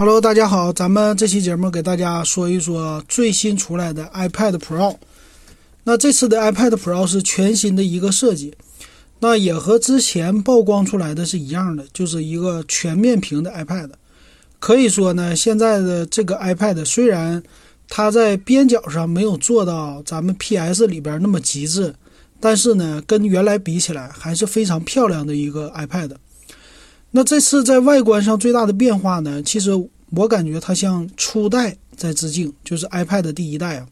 Hello，大家好，咱们这期节目给大家说一说最新出来的 iPad Pro。那这次的 iPad Pro 是全新的一个设计，那也和之前曝光出来的是一样的，就是一个全面屏的 iPad。可以说呢，现在的这个 iPad 虽然它在边角上没有做到咱们 PS 里边那么极致，但是呢，跟原来比起来还是非常漂亮的一个 iPad。那这次在外观上最大的变化呢？其实我感觉它向初代在致敬，就是 iPad 第一代啊。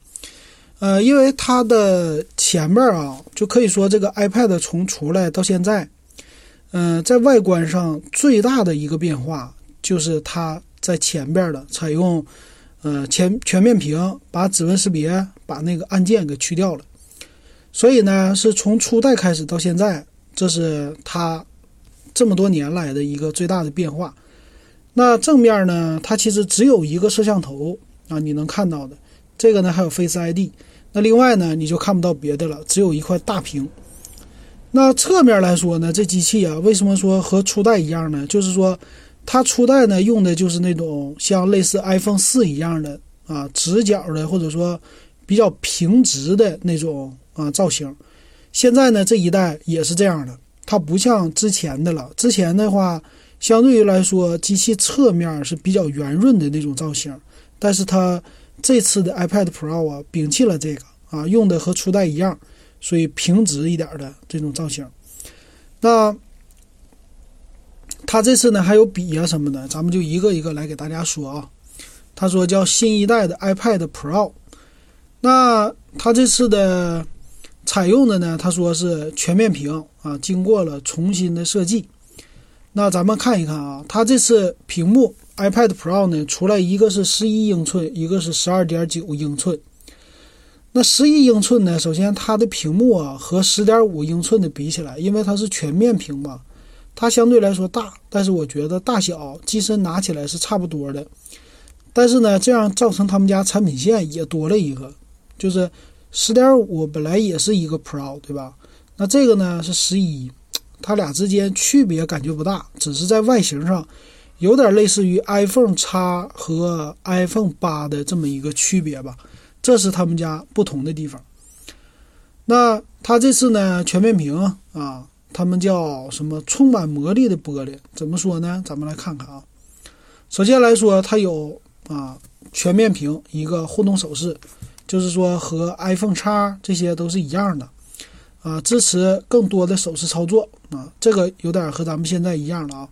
呃，因为它的前面啊，就可以说这个 iPad 从出来到现在，嗯，在外观上最大的一个变化就是它在前边的采用呃全全面屏，把指纹识别，把那个按键给去掉了。所以呢，是从初代开始到现在，这是它。这么多年来的一个最大的变化，那正面呢，它其实只有一个摄像头啊，你能看到的。这个呢还有 Face ID，那另外呢你就看不到别的了，只有一块大屏。那侧面来说呢，这机器啊，为什么说和初代一样呢？就是说，它初代呢用的就是那种像类似 iPhone 四一样的啊直角的，或者说比较平直的那种啊造型。现在呢这一代也是这样的。它不像之前的了，之前的话，相对于来说，机器侧面是比较圆润的那种造型，但是它这次的 iPad Pro 啊，摒弃了这个啊，用的和初代一样，所以平直一点的这种造型。那它这次呢还有笔啊什么的，咱们就一个一个来给大家说啊。他说叫新一代的 iPad Pro，那它这次的。采用的呢，他说是全面屏啊，经过了重新的设计。那咱们看一看啊，它这次屏幕 iPad Pro 呢，出来一个是十一英寸，一个是十二点九英寸。那十一英寸呢，首先它的屏幕啊和十点五英寸的比起来，因为它是全面屏嘛，它相对来说大，但是我觉得大小机身拿起来是差不多的。但是呢，这样造成他们家产品线也多了一个，就是。十点五本来也是一个 Pro，对吧？那这个呢是十一，它俩之间区别感觉不大，只是在外形上有点类似于 iPhone X 和 iPhone 八的这么一个区别吧。这是他们家不同的地方。那它这次呢全面屏啊，他们叫什么充满魔力的玻璃？怎么说呢？咱们来看看啊。首先来说，它有啊全面屏一个互动手势。就是说和 iPhone X 这些都是一样的，啊，支持更多的手势操作啊，这个有点和咱们现在一样了啊。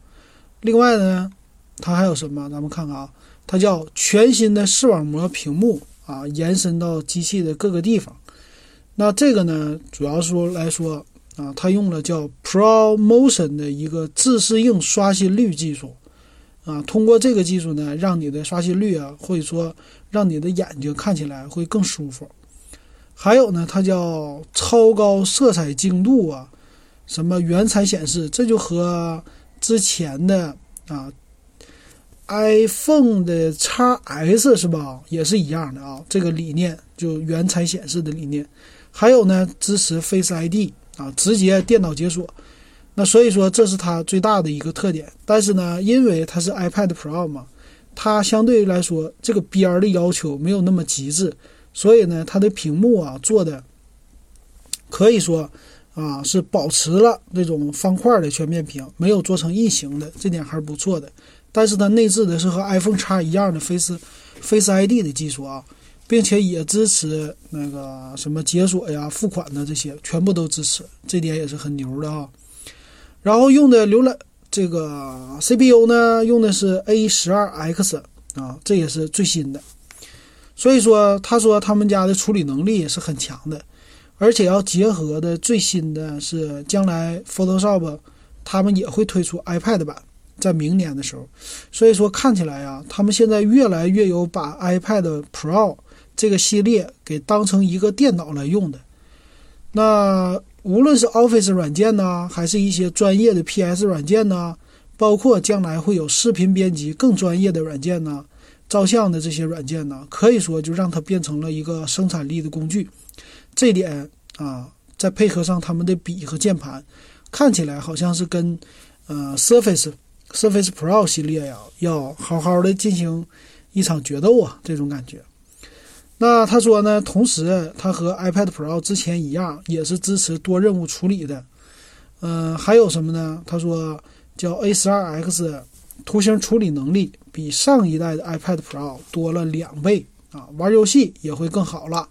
另外呢，它还有什么？咱们看看啊，它叫全新的视网膜屏幕啊，延伸到机器的各个地方。那这个呢，主要说来说啊，它用了叫 ProMotion 的一个自适应刷新率技术。啊，通过这个技术呢，让你的刷新率啊，或者说让你的眼睛看起来会更舒服。还有呢，它叫超高色彩精度啊，什么原彩显示，这就和之前的啊 iPhone 的 x S 是吧，也是一样的啊。这个理念就原彩显示的理念。还有呢，支持 Face ID 啊，直接电脑解锁。那所以说，这是它最大的一个特点。但是呢，因为它是 iPad Pro 嘛，它相对于来说这个边儿的要求没有那么极致，所以呢，它的屏幕啊做的可以说啊是保持了那种方块的全面屏，没有做成异形的，这点还是不错的。但是它内置的是和 iPhone X 一样的 Face Face ID 的技术啊，并且也支持那个什么解锁呀、付款的这些，全部都支持，这点也是很牛的啊。然后用的浏览这个 CPU 呢，用的是 A 十二 X 啊，这也是最新的。所以说，他说他们家的处理能力也是很强的，而且要结合的最新的是将来 Photoshop，他们也会推出 iPad 版，在明年的时候。所以说看起来啊，他们现在越来越有把 iPad Pro 这个系列给当成一个电脑来用的。那。无论是 Office 软件呢，还是一些专业的 PS 软件呢，包括将来会有视频编辑更专业的软件呢，照相的这些软件呢，可以说就让它变成了一个生产力的工具。这点啊，再配合上他们的笔和键盘，看起来好像是跟呃 Surface Surface Pro 系列呀，要好好的进行一场决斗啊，这种感觉。那他说呢，同时它和 iPad Pro 之前一样，也是支持多任务处理的。嗯，还有什么呢？他说叫 A12X 图形处理能力比上一代的 iPad Pro 多了两倍啊，玩游戏也会更好了。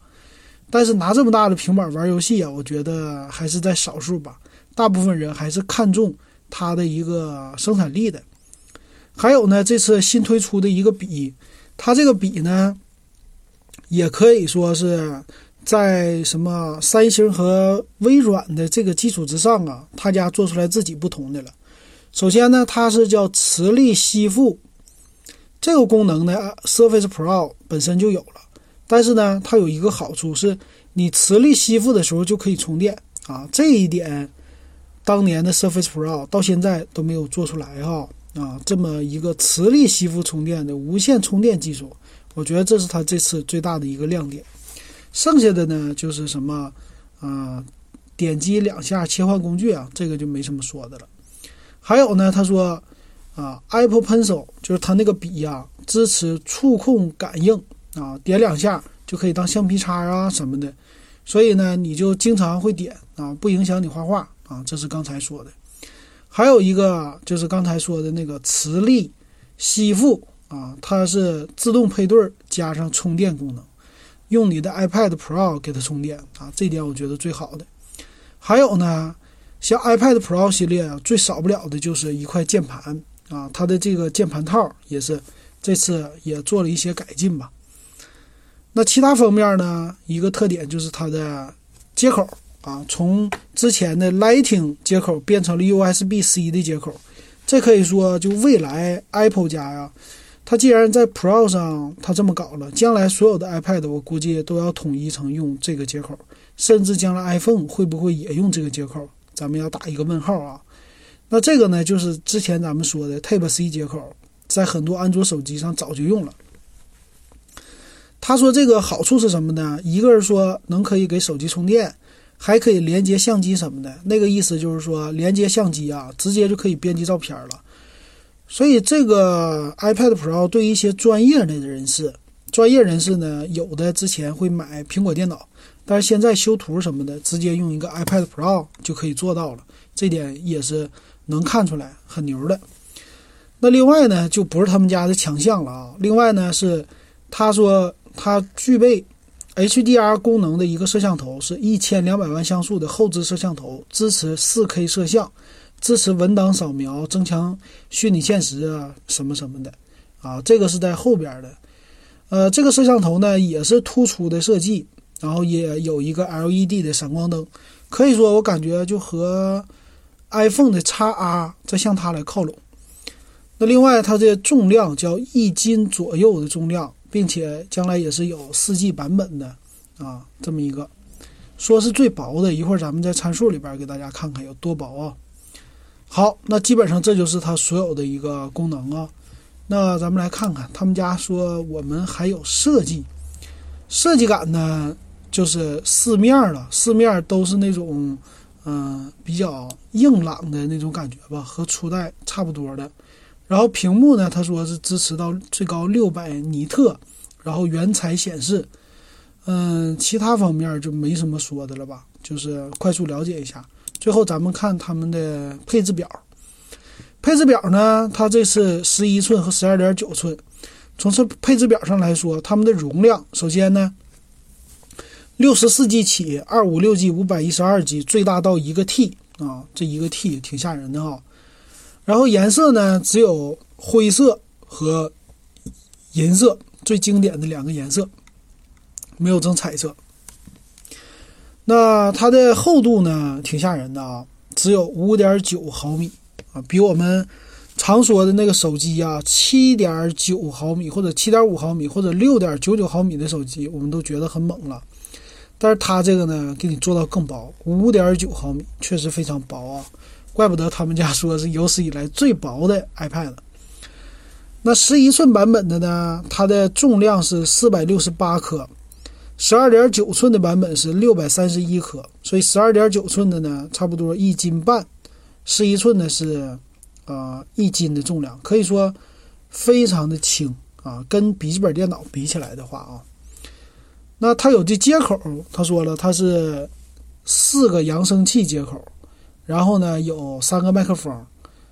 但是拿这么大的平板玩游戏啊，我觉得还是在少数吧，大部分人还是看重它的一个生产力的。还有呢，这次新推出的一个笔，它这个笔呢。也可以说是在什么三星和微软的这个基础之上啊，他家做出来自己不同的了。首先呢，它是叫磁力吸附这个功能呢，Surface Pro 本身就有了。但是呢，它有一个好处是，你磁力吸附的时候就可以充电啊。这一点，当年的 Surface Pro 到现在都没有做出来哈啊，这么一个磁力吸附充电的无线充电技术。我觉得这是它这次最大的一个亮点，剩下的呢就是什么，啊，点击两下切换工具啊，这个就没什么说的了。还有呢，他说，啊，Apple Pencil 就是它那个笔呀，支持触控感应啊，点两下就可以当橡皮擦啊什么的，所以呢，你就经常会点啊，不影响你画画啊。这是刚才说的。还有一个就是刚才说的那个磁力吸附。啊，它是自动配对加上充电功能，用你的 iPad Pro 给它充电啊，这点我觉得最好的。还有呢，像 iPad Pro 系列啊，最少不了的就是一块键盘啊，它的这个键盘套也是这次也做了一些改进吧。那其他方面呢，一个特点就是它的接口啊，从之前的 Lightning 接口变成了 USB-C 的接口，这可以说就未来 Apple 家呀。它既然在 Pro 上它这么搞了，将来所有的 iPad 我估计都要统一成用这个接口，甚至将来 iPhone 会不会也用这个接口，咱们要打一个问号啊。那这个呢，就是之前咱们说的 Type C 接口，在很多安卓手机上早就用了。他说这个好处是什么呢？一个是说能可以给手机充电，还可以连接相机什么的。那个意思就是说连接相机啊，直接就可以编辑照片了。所以这个 iPad Pro 对一些专业的人士，专业人士呢，有的之前会买苹果电脑，但是现在修图什么的，直接用一个 iPad Pro 就可以做到了，这点也是能看出来很牛的。那另外呢，就不是他们家的强项了啊。另外呢，是他说它具备 HDR 功能的一个摄像头，是一千两百万像素的后置摄像头，支持 4K 摄像。支持文档扫描，增强虚拟现实啊，什么什么的，啊，这个是在后边的。呃，这个摄像头呢也是突出的设计，然后也有一个 LED 的闪光灯，可以说我感觉就和 iPhone 的 x R 在向它来靠拢。那另外它的重量叫一斤左右的重量，并且将来也是有四 G 版本的啊，这么一个，说是最薄的，一会儿咱们在参数里边给大家看看有多薄啊。好，那基本上这就是它所有的一个功能啊。那咱们来看看，他们家说我们还有设计，设计感呢，就是四面了，四面都是那种嗯比较硬朗的那种感觉吧，和初代差不多的。然后屏幕呢，他说是支持到最高六百尼特，然后原彩显示。嗯，其他方面就没什么说的了吧，就是快速了解一下。最后，咱们看他们的配置表。配置表呢，它这是十一寸和十二点九寸。从这配置表上来说，它们的容量，首先呢，六十四 G 起，二五六 G、五百一十二 G，最大到一个 T 啊，这一个 T 挺吓人的哈。然后颜色呢，只有灰色和银色，最经典的两个颜色，没有整彩色。那它的厚度呢，挺吓人的啊，只有五点九毫米啊，比我们常说的那个手机啊，七点九毫米或者七点五毫米或者六点九九毫米的手机，我们都觉得很猛了。但是它这个呢，给你做到更薄，五点九毫米，确实非常薄啊，怪不得他们家说是有史以来最薄的 iPad。那十一寸版本的呢，它的重量是四百六十八克。十二点九寸的版本是六百三十一克，所以十二点九寸的呢，差不多一斤半；十一寸的是啊一斤的重量，可以说非常的轻啊。跟笔记本电脑比起来的话啊，那它有的接口，他说了，它是四个扬声器接口，然后呢有三个麦克风，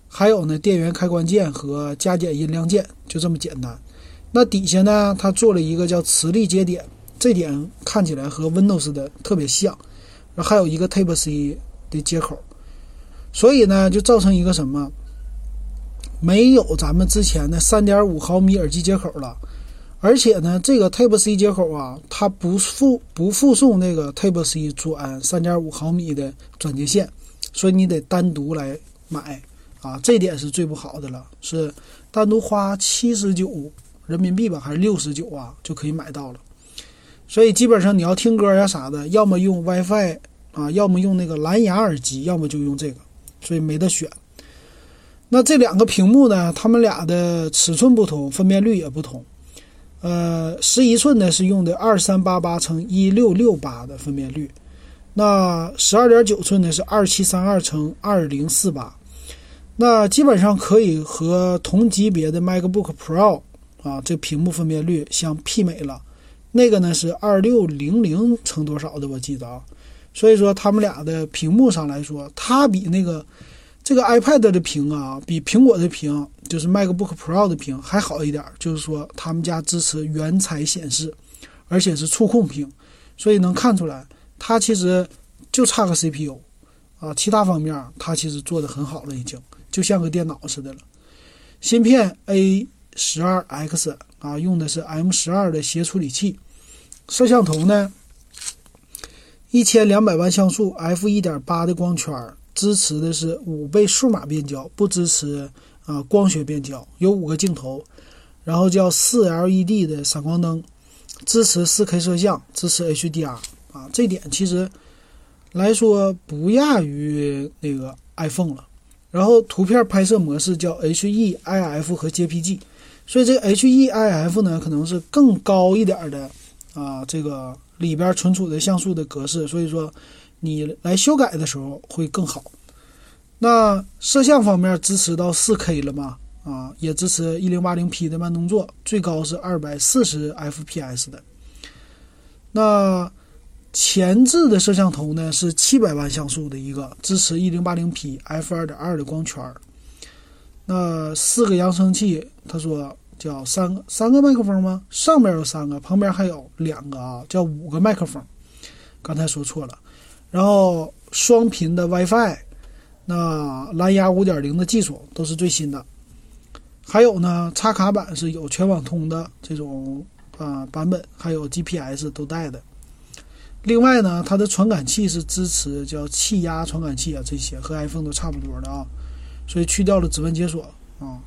还有呢电源开关键和加减音量键，就这么简单。那底下呢，它做了一个叫磁力接点，这点看起来和 Windows 的特别像，还有一个 Type C 的接口，所以呢，就造成一个什么？没有咱们之前的3.5毫米耳机接口了，而且呢，这个 Type C 接口啊，它不附不附送那个 Type C 转3.5毫米的转接线，所以你得单独来买啊，这点是最不好的了，是单独花七十九。人民币吧，还是六十九啊，就可以买到了。所以基本上你要听歌呀啥的，要么用 WiFi 啊，要么用那个蓝牙耳机，要么就用这个，所以没得选。那这两个屏幕呢，它们俩的尺寸不同，分辨率也不同。呃，十一寸的是用的二三八八乘一六六八的分辨率，那十二点九寸的是二七三二乘二零四八。那基本上可以和同级别的 MacBook Pro。啊，这屏幕分辨率相媲美了，那个呢是二六零零乘多少的，我记得啊。所以说，他们俩的屏幕上来说，它比那个这个 iPad 的屏啊，比苹果的屏，就是 MacBook Pro 的屏还好一点。就是说，他们家支持原彩显示，而且是触控屏，所以能看出来，它其实就差个 CPU 啊，其他方面它其实做的很好了，已经就像个电脑似的了。芯片 A。十二 X 啊，用的是 M 十二的协处理器。摄像头呢，一千两百万像素，f 一点八的光圈，支持的是五倍数码变焦，不支持啊光学变焦。有五个镜头，然后叫四 LED 的闪光灯，支持四 K 摄像，支持 HDR 啊。这点其实来说不亚于那个 iPhone 了。然后图片拍摄模式叫 HEIF 和 JPG。所以这个 HEIF 呢，可能是更高一点的啊，这个里边存储的像素的格式，所以说你来修改的时候会更好。那摄像方面支持到 4K 了吗？啊，也支持 1080P 的慢动作，最高是240 FPS 的。那前置的摄像头呢是700万像素的一个，支持 1080P f2.2 的光圈。那四个扬声器，他说。叫三个三个麦克风吗？上面有三个，旁边还有两个啊，叫五个麦克风。刚才说错了。然后双频的 WiFi，那蓝牙五点零的技术都是最新的。还有呢，插卡版是有全网通的这种啊版本，还有 GPS 都带的。另外呢，它的传感器是支持叫气压传感器啊，这些和 iPhone 都差不多的啊，所以去掉了指纹解锁啊。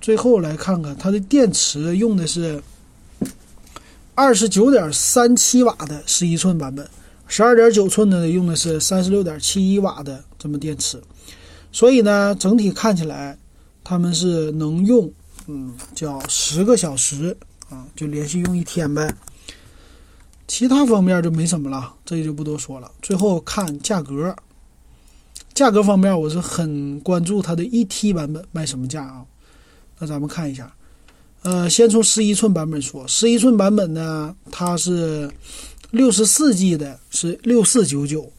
最后来看看它的电池用的是二十九点三七瓦的十一寸版本，十二点九寸的用的是三十六点七一瓦的这么电池，所以呢，整体看起来他们是能用，嗯，叫十个小时啊，就连续用一天呗。其他方面就没什么了，这就不多说了。最后看价格，价格方面我是很关注它的 ET 版本卖什么价啊？那咱们看一下，呃，先从十一寸版本说，十一寸版本呢，它是六十四 G 的，是六四九九，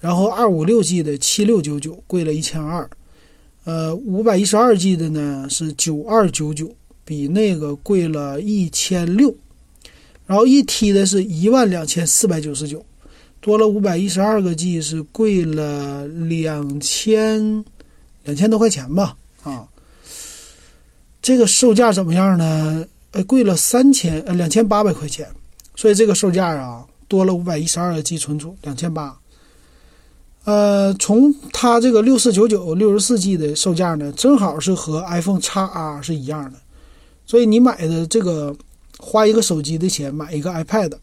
然后二五六 G 的七六九九，贵了一千二，呃，五百一十二 G 的呢是九二九九，比那个贵了一千六，然后一 T 的是一万两千四百九十九，多了五百一十二个 G 是贵了两千两千多块钱吧，啊。这个售价怎么样呢？呃，贵了三千呃两千八百块钱，所以这个售价啊多了五百一十二个 G 存储，两千八。呃，从它这个六四九九六十四 G 的售价呢，正好是和 iPhone x R 是一样的，所以你买的这个花一个手机的钱买一个 iPad，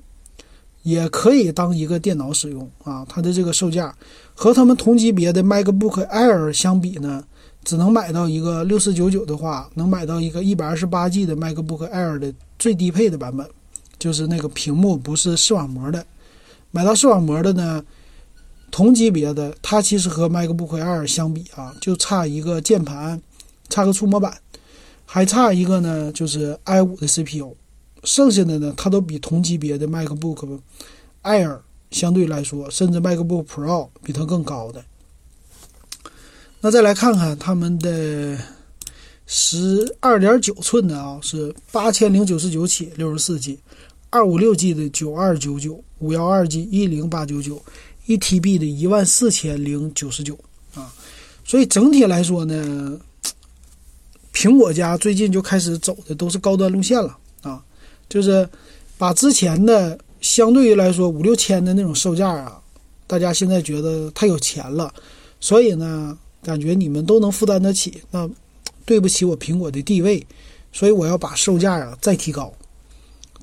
也可以当一个电脑使用啊。它的这个售价和他们同级别的 MacBook Air 相比呢？只能买到一个六四九九的话，能买到一个一百二十八 G 的 MacBook Air 的最低配的版本，就是那个屏幕不是视网膜的。买到视网膜的呢，同级别的它其实和 MacBook Air 相比啊，就差一个键盘差个触摸板，还差一个呢，就是 i 五的 CPU，剩下的呢，它都比同级别的 MacBook Air 相对来说，甚至 MacBook Pro 比它更高的。那再来看看他们的十二点九寸的啊，是八千零九十九起，六十四 G，二五六 G 的九二九九，五幺二 G 一零八九九，一 TB 的一万四千零九十九啊。所以整体来说呢，苹果家最近就开始走的都是高端路线了，就是把之前的相对于来说五六千的那种售价啊，大家现在觉得太有钱了，所以呢。感觉你们都能负担得起，那对不起我苹果的地位，所以我要把售价啊再提高，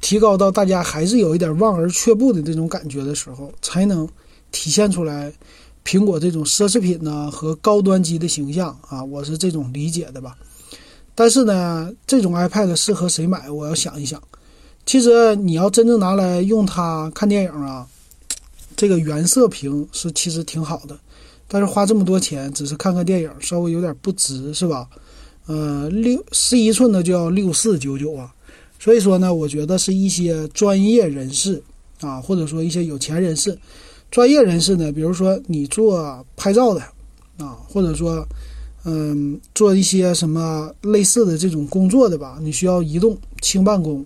提高到大家还是有一点望而却步的这种感觉的时候，才能体现出来苹果这种奢侈品呢和高端机的形象啊，我是这种理解的吧。但是呢，这种 iPad 适合谁买？我要想一想。其实你要真正拿来用它看电影啊，这个原色屏是其实挺好的。但是花这么多钱，只是看看电影，稍微有点不值，是吧？呃，六十一寸的就要六四九九啊，所以说呢，我觉得是一些专业人士啊，或者说一些有钱人士，专业人士呢，比如说你做拍照的啊，或者说嗯，做一些什么类似的这种工作的吧，你需要移动轻办公，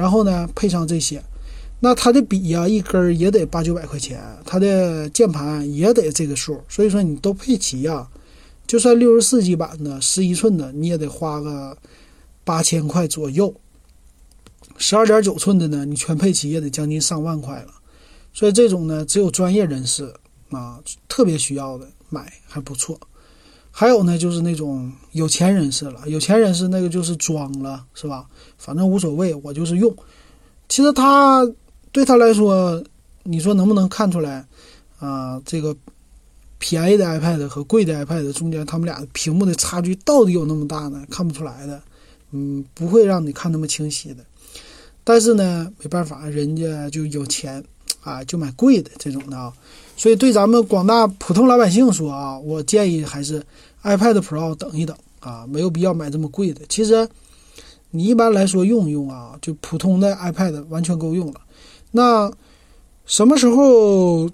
然后呢配上这些。那它的笔呀，一根也得八九百块钱，它的键盘也得这个数，所以说你都配齐呀，就算六十四 G 版的十一寸的，你也得花个八千块左右。十二点九寸的呢，你全配齐也得将近上万块了。所以这种呢，只有专业人士啊，特别需要的买还不错。还有呢，就是那种有钱人士了，有钱人士那个就是装了，是吧？反正无所谓，我就是用。其实他。对他来说，你说能不能看出来啊？这个便宜的 iPad 和贵的 iPad 中间，他们俩屏幕的差距到底有那么大呢？看不出来的，嗯，不会让你看那么清晰的。但是呢，没办法，人家就有钱啊，就买贵的这种的啊。所以对咱们广大普通老百姓说啊，我建议还是 iPad Pro 等一等啊，没有必要买这么贵的。其实你一般来说用一用啊，就普通的 iPad 完全够用了。那什么时候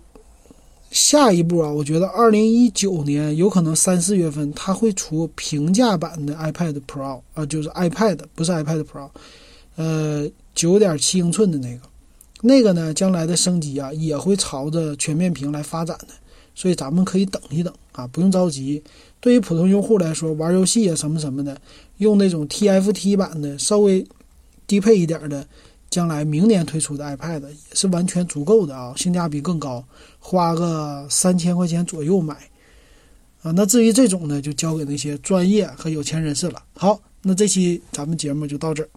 下一步啊？我觉得二零一九年有可能三四月份它会出平价版的 iPad Pro 啊，就是 iPad 不是 iPad Pro，呃，九点七英寸的那个，那个呢，将来的升级啊也会朝着全面屏来发展的，所以咱们可以等一等啊，不用着急。对于普通用户来说，玩游戏啊什么什么的，用那种 TFT 版的稍微低配一点的。将来明年推出的 iPad 也是完全足够的啊，性价比更高，花个三千块钱左右买啊。那至于这种呢，就交给那些专业和有钱人士了。好，那这期咱们节目就到这儿。